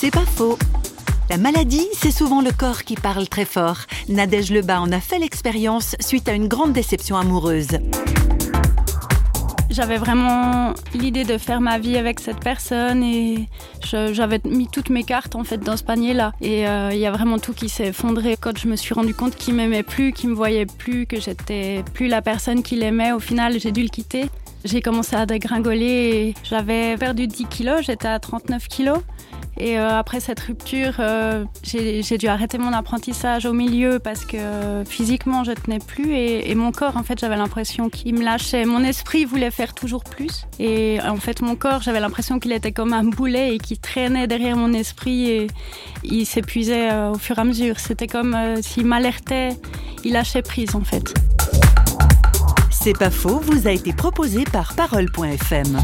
C'est pas faux. La maladie, c'est souvent le corps qui parle très fort. Nadège Lebas en a fait l'expérience suite à une grande déception amoureuse. J'avais vraiment l'idée de faire ma vie avec cette personne et j'avais mis toutes mes cartes en fait dans ce panier-là. Et euh, il y a vraiment tout qui s'est effondré quand je me suis rendu compte qu'il m'aimait plus, qu'il me voyait plus, que j'étais plus la personne qu'il aimait. Au final, j'ai dû le quitter. J'ai commencé à dégringoler. J'avais perdu 10 kilos, j'étais à 39 kilos. Et euh, après cette rupture, euh, j'ai dû arrêter mon apprentissage au milieu parce que euh, physiquement je tenais plus et, et mon corps, en fait, j'avais l'impression qu'il me lâchait. Mon esprit voulait faire toujours plus et en fait, mon corps, j'avais l'impression qu'il était comme un boulet et qu'il traînait derrière mon esprit et il s'épuisait au fur et à mesure. C'était comme s'il m'alertait, il lâchait prise en fait. C'est pas faux, vous a été proposé par Parole.fm.